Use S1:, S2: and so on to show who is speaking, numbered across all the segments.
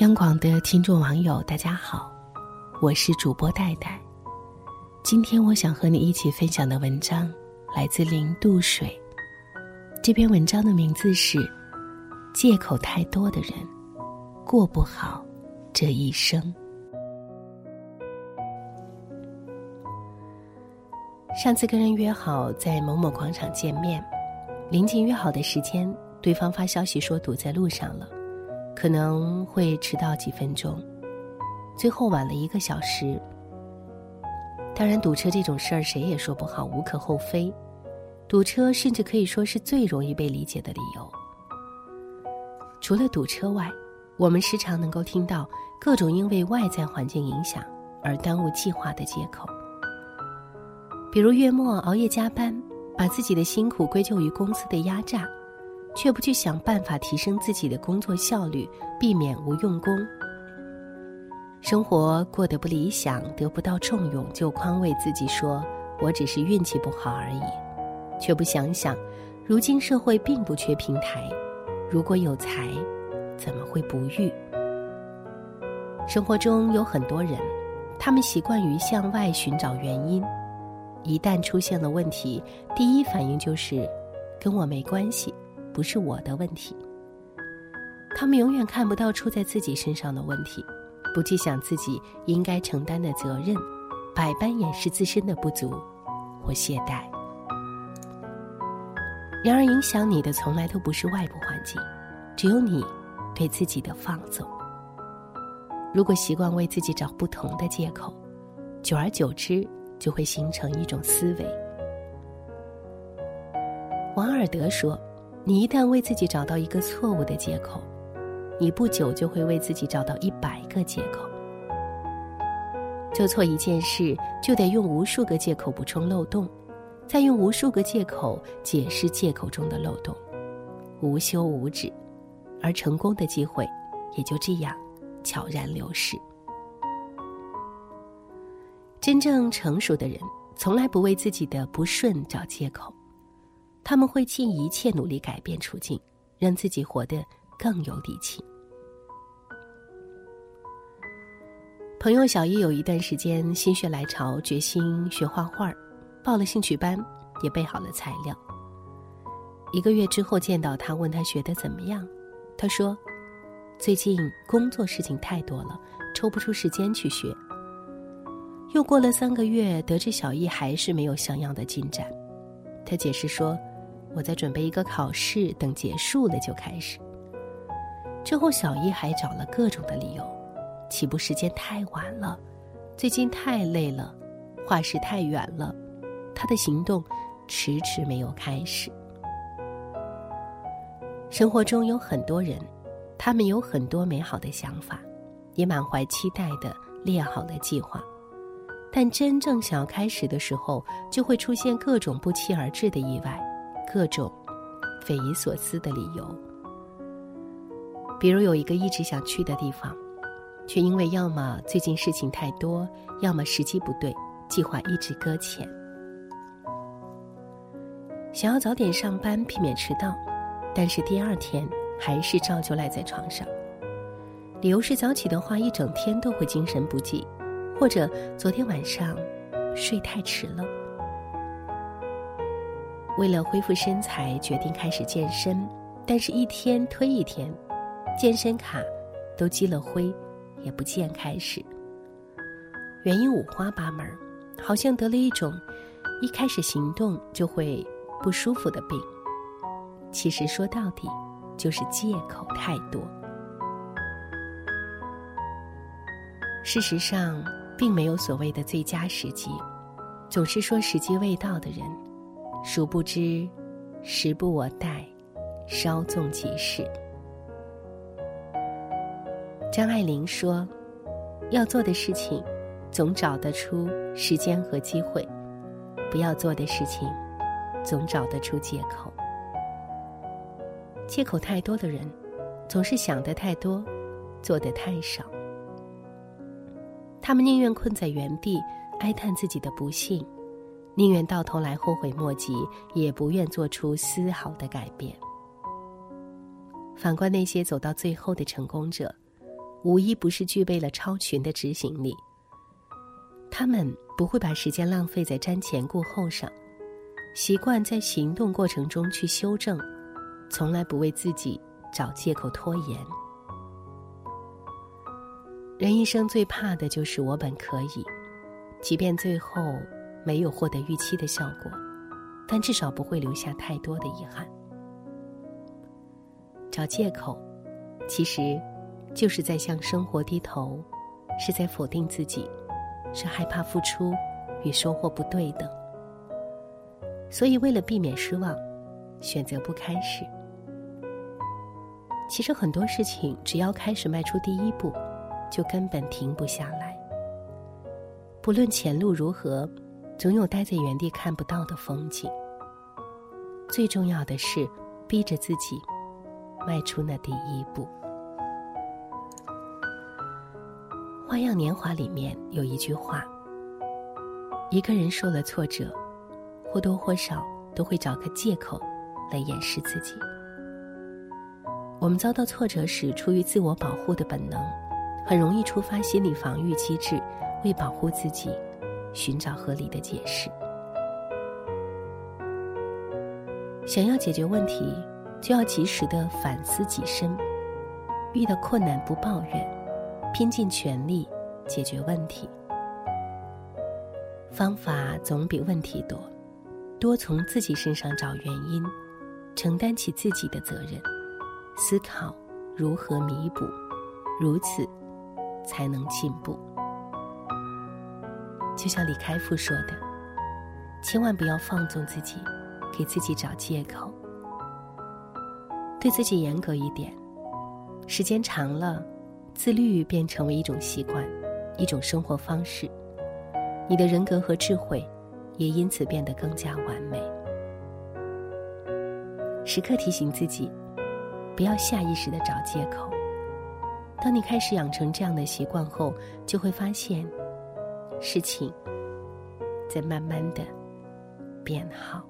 S1: 央广的听众网友，大家好，我是主播戴戴。今天我想和你一起分享的文章来自零度水。这篇文章的名字是《借口太多的人过不好这一生》。上次跟人约好在某某广场见面，临近约好的时间，对方发消息说堵在路上了。可能会迟到几分钟，最后晚了一个小时。当然，堵车这种事儿谁也说不好，无可厚非。堵车甚至可以说是最容易被理解的理由。除了堵车外，我们时常能够听到各种因为外在环境影响而耽误计划的借口，比如月末熬夜加班，把自己的辛苦归咎于公司的压榨。却不去想办法提升自己的工作效率，避免无用功。生活过得不理想，得不到重用，就宽慰自己说：“我只是运气不好而已。”却不想想，如今社会并不缺平台，如果有才，怎么会不遇？生活中有很多人，他们习惯于向外寻找原因，一旦出现了问题，第一反应就是跟我没关系。不是我的问题。他们永远看不到出在自己身上的问题，不去想自己应该承担的责任，百般掩饰自身的不足或懈怠。然而，影响你的从来都不是外部环境，只有你对自己的放纵。如果习惯为自己找不同的借口，久而久之就会形成一种思维。王尔德说。你一旦为自己找到一个错误的借口，你不久就会为自己找到一百个借口。做错一件事，就得用无数个借口补充漏洞，再用无数个借口解释借口中的漏洞，无休无止，而成功的机会也就这样悄然流逝。真正成熟的人，从来不为自己的不顺找借口。他们会尽一切努力改变处境，让自己活得更有底气。朋友小易有一段时间心血来潮，决心学画画，报了兴趣班，也备好了材料。一个月之后见到他，问他学的怎么样，他说：“最近工作事情太多了，抽不出时间去学。”又过了三个月，得知小易还是没有像样的进展，他解释说。我在准备一个考试，等结束了就开始。之后，小易还找了各种的理由：起步时间太晚了，最近太累了，画室太远了，他的行动迟迟没有开始。生活中有很多人，他们有很多美好的想法，也满怀期待的列好了计划，但真正想要开始的时候，就会出现各种不期而至的意外。各种匪夷所思的理由，比如有一个一直想去的地方，却因为要么最近事情太多，要么时机不对，计划一直搁浅。想要早点上班，避免迟到，但是第二天还是照旧赖在床上，理由是早起的话一整天都会精神不济，或者昨天晚上睡太迟了。为了恢复身材，决定开始健身，但是一天推一天，健身卡都积了灰，也不见开始。原因五花八门，好像得了一种一开始行动就会不舒服的病。其实说到底，就是借口太多。事实上，并没有所谓的最佳时机，总是说时机未到的人。殊不知，时不我待，稍纵即逝。张爱玲说：“要做的事情，总找得出时间和机会；不要做的事情，总找得出借口。借口太多的人，总是想的太多，做的太少。他们宁愿困在原地，哀叹自己的不幸。”宁愿到头来后悔莫及，也不愿做出丝毫的改变。反观那些走到最后的成功者，无一不是具备了超群的执行力。他们不会把时间浪费在瞻前顾后上，习惯在行动过程中去修正，从来不为自己找借口拖延。人一生最怕的就是我本可以，即便最后没有获得预期的效果，但至少不会留下太多的遗憾。找借口，其实就是在向生活低头，是在否定自己。是害怕付出与收获不对等，所以为了避免失望，选择不开始。其实很多事情，只要开始迈出第一步，就根本停不下来。不论前路如何，总有待在原地看不到的风景。最重要的是，逼着自己迈出那第一步。《花样年华》里面有一句话：“一个人受了挫折，或多或少都会找个借口来掩饰自己。我们遭到挫折时，出于自我保护的本能，很容易触发心理防御机制，为保护自己，寻找合理的解释。想要解决问题，就要及时的反思己身，遇到困难不抱怨。”拼尽全力解决问题，方法总比问题多，多从自己身上找原因，承担起自己的责任，思考如何弥补，如此才能进步。就像李开复说的：“千万不要放纵自己，给自己找借口，对自己严格一点，时间长了。”自律便成为一种习惯，一种生活方式，你的人格和智慧也因此变得更加完美。时刻提醒自己，不要下意识的找借口。当你开始养成这样的习惯后，就会发现，事情在慢慢的变好。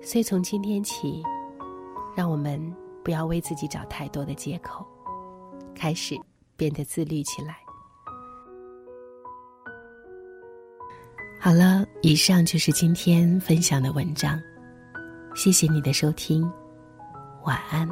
S1: 所以从今天起，让我们。不要为自己找太多的借口，开始变得自律起来。好了，以上就是今天分享的文章，谢谢你的收听，晚安。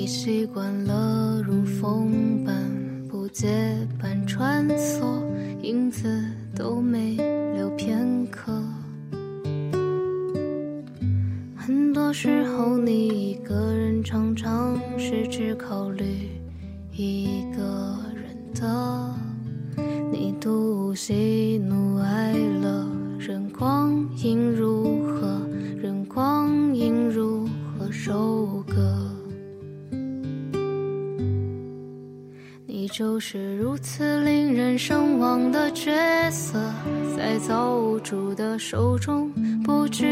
S2: 你习惯了如风般不结伴穿梭，影子都没留片刻。很多时候，你一个人常常是只考虑一个人的，你独喜怒哀乐。你就是如此令人神往的角色，在造物主的手中不止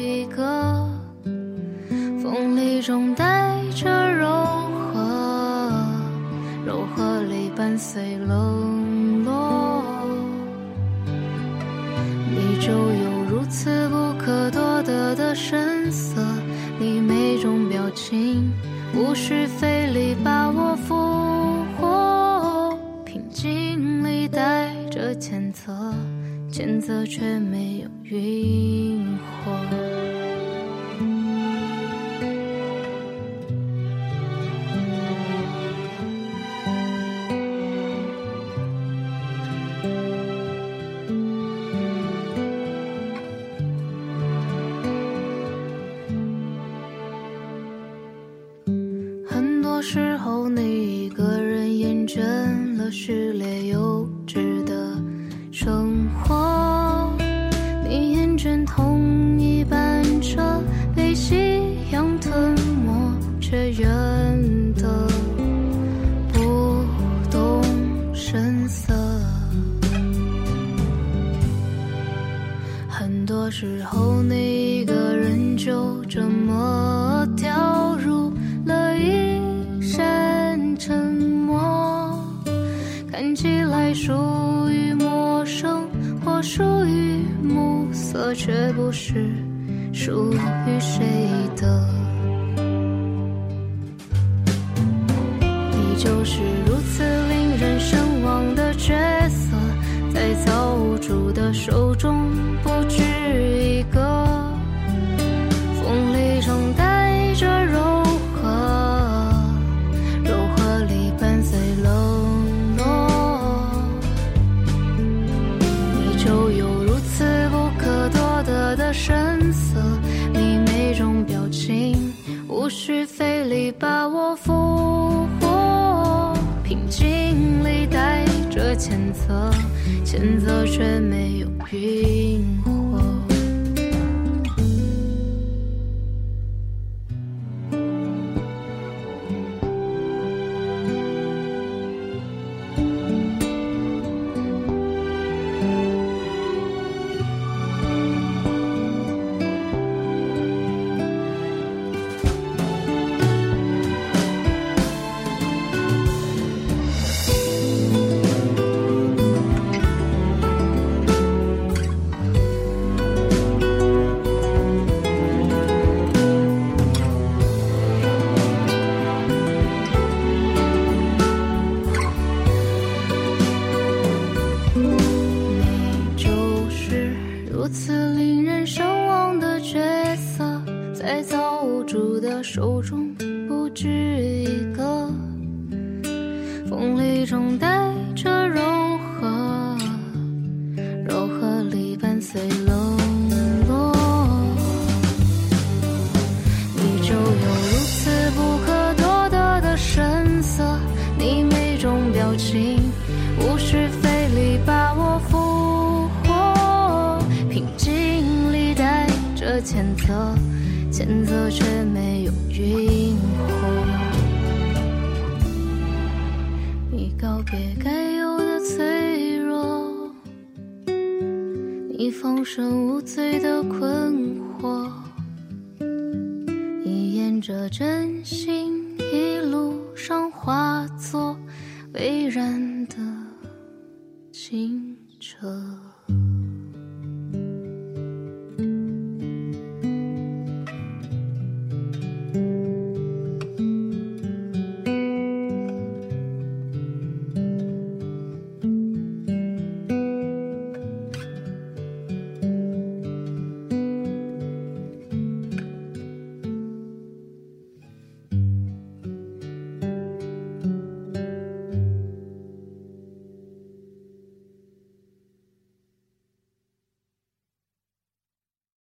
S2: 一个，锋利中带着柔和，柔和里伴随冷落。你就有如此不可多得的神色，你每种表情不需费力把我俘谴责，谴责却没有晕火。却远得不动声色。很多时候，你一个人就这么掉入了一身沉默，看起来属于陌生或属于暮色，却不是属于谁的。你就是如此令人神往的角色，在造物主的手中不止一个，锋利中带着柔和，柔和里伴随冷落。你就有如此不可多得的神色，你每种表情无需费力把我谴责，谴责却没有韵。选择却没有晕火。你告别该有的脆弱，你放声无罪的困惑。你沿着真心一路上化作蔚然